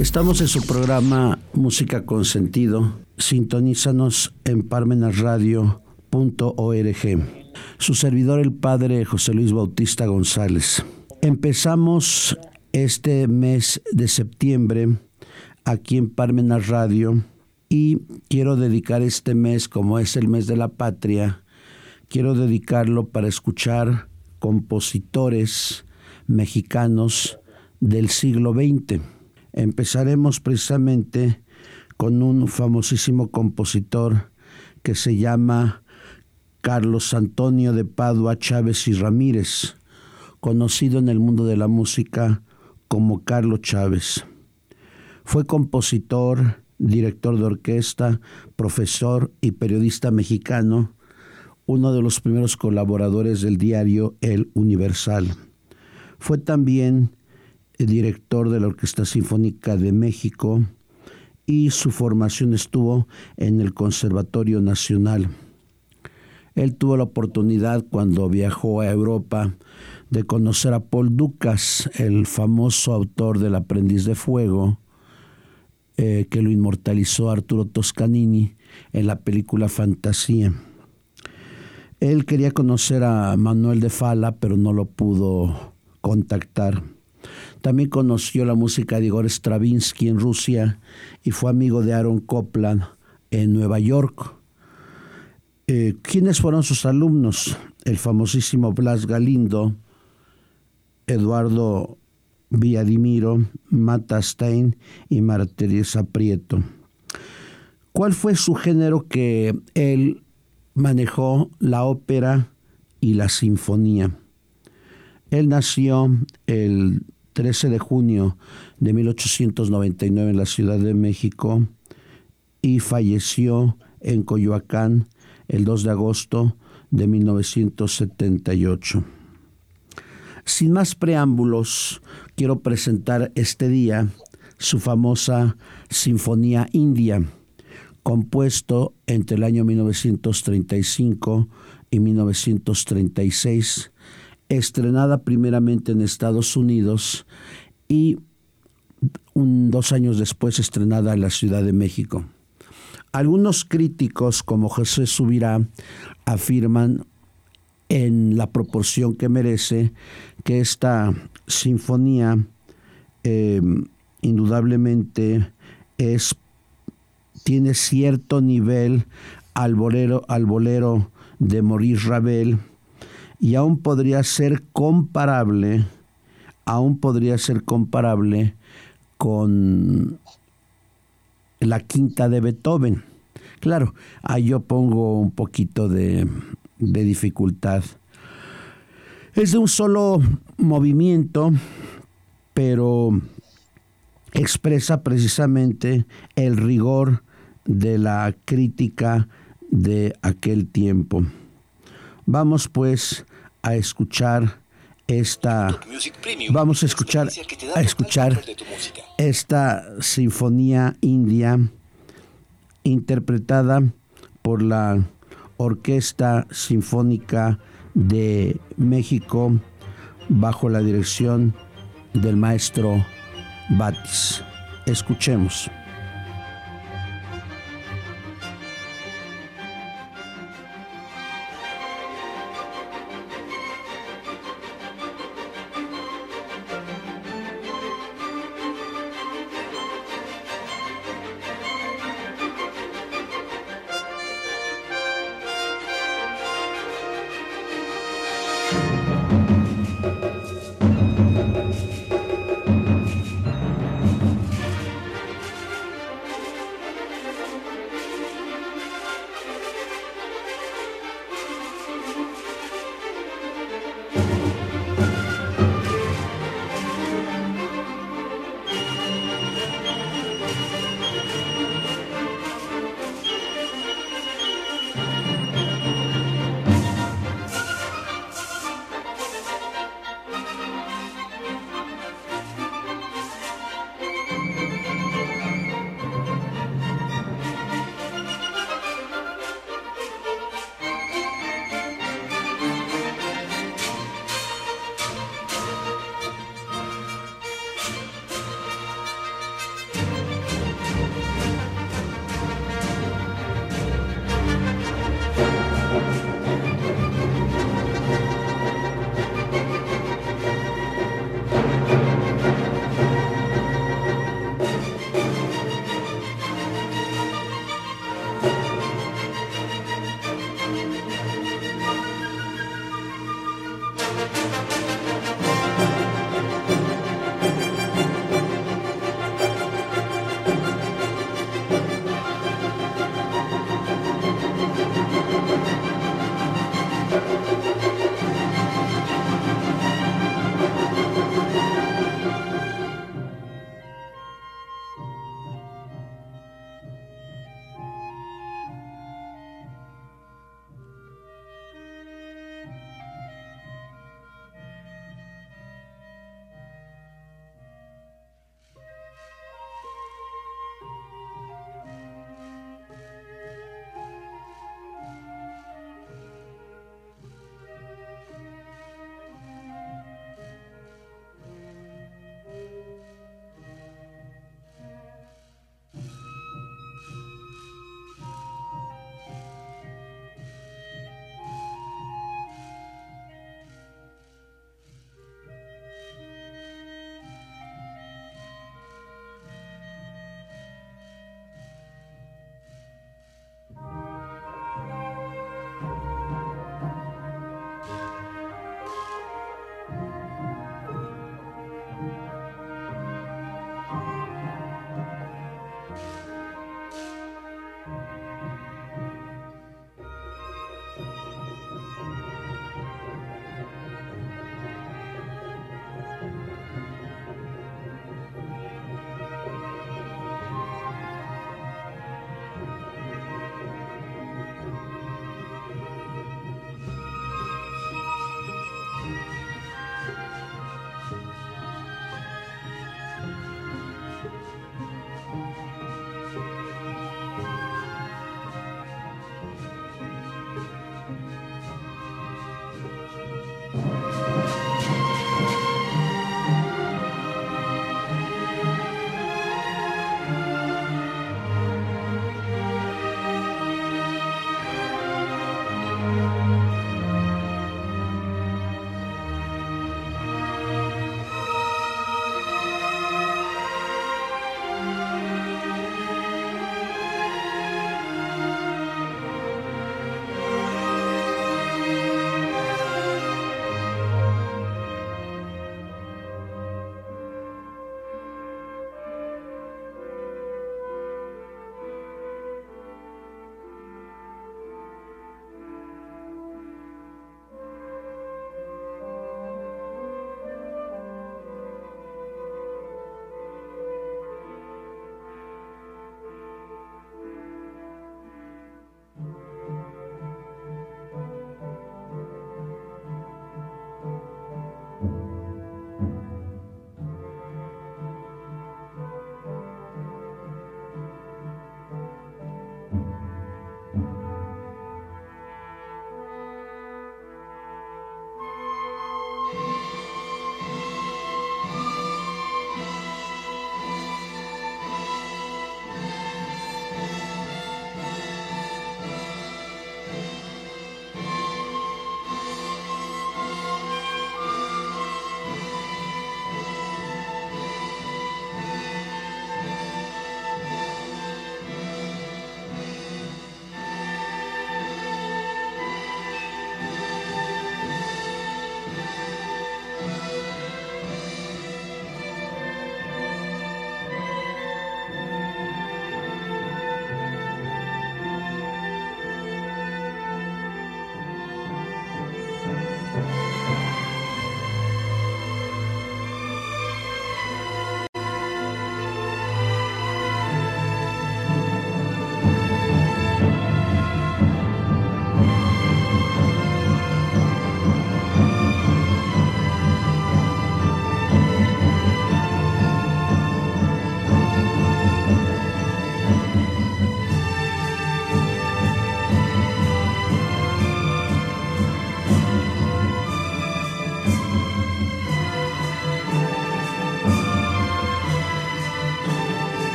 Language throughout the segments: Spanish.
Estamos en su programa Música con Sentido. Sintonízanos en parmenasradio.org. Su servidor, el padre José Luis Bautista González. Empezamos este mes de septiembre aquí en Parmenas Radio y quiero dedicar este mes, como es el mes de la patria, quiero dedicarlo para escuchar compositores mexicanos del siglo XX Empezaremos precisamente con un famosísimo compositor que se llama Carlos Antonio de Padua Chávez y Ramírez, conocido en el mundo de la música como Carlos Chávez. Fue compositor, director de orquesta, profesor y periodista mexicano, uno de los primeros colaboradores del diario El Universal. Fue también director de la Orquesta Sinfónica de México y su formación estuvo en el Conservatorio Nacional. Él tuvo la oportunidad cuando viajó a Europa de conocer a Paul Ducas, el famoso autor del Aprendiz de Fuego, eh, que lo inmortalizó Arturo Toscanini en la película Fantasía. Él quería conocer a Manuel de Fala, pero no lo pudo contactar. También conoció la música de Igor Stravinsky en Rusia y fue amigo de Aaron Copland en Nueva York. Eh, ¿Quiénes fueron sus alumnos? El famosísimo Blas Galindo, Eduardo Villadimiro, Mata Stein y Marta Teresa Prieto. ¿Cuál fue su género que él manejó? La ópera y la sinfonía. Él nació el 13 de junio de 1899 en la Ciudad de México y falleció en Coyoacán el 2 de agosto de 1978. Sin más preámbulos, quiero presentar este día su famosa Sinfonía India, compuesto entre el año 1935 y 1936 estrenada primeramente en Estados Unidos y dos años después estrenada en la Ciudad de México. Algunos críticos, como José Subirá, afirman en la proporción que merece que esta sinfonía eh, indudablemente es, tiene cierto nivel al bolero, al bolero de Maurice Ravel, y aún podría ser comparable, aún podría ser comparable con la quinta de Beethoven. Claro, ahí yo pongo un poquito de, de dificultad. Es de un solo movimiento, pero expresa precisamente el rigor de la crítica de aquel tiempo. Vamos pues a escuchar esta vamos a escuchar a escuchar esta sinfonía india interpretada por la Orquesta Sinfónica de México bajo la dirección del maestro Batis. Escuchemos.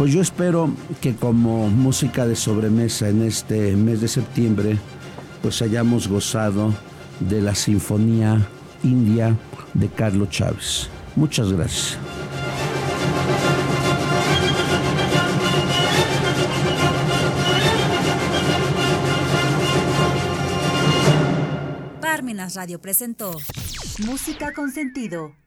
Pues yo espero que como música de sobremesa en este mes de septiembre, pues hayamos gozado de la Sinfonía India de Carlos Chávez. Muchas gracias. Parmenas Radio presentó Música con sentido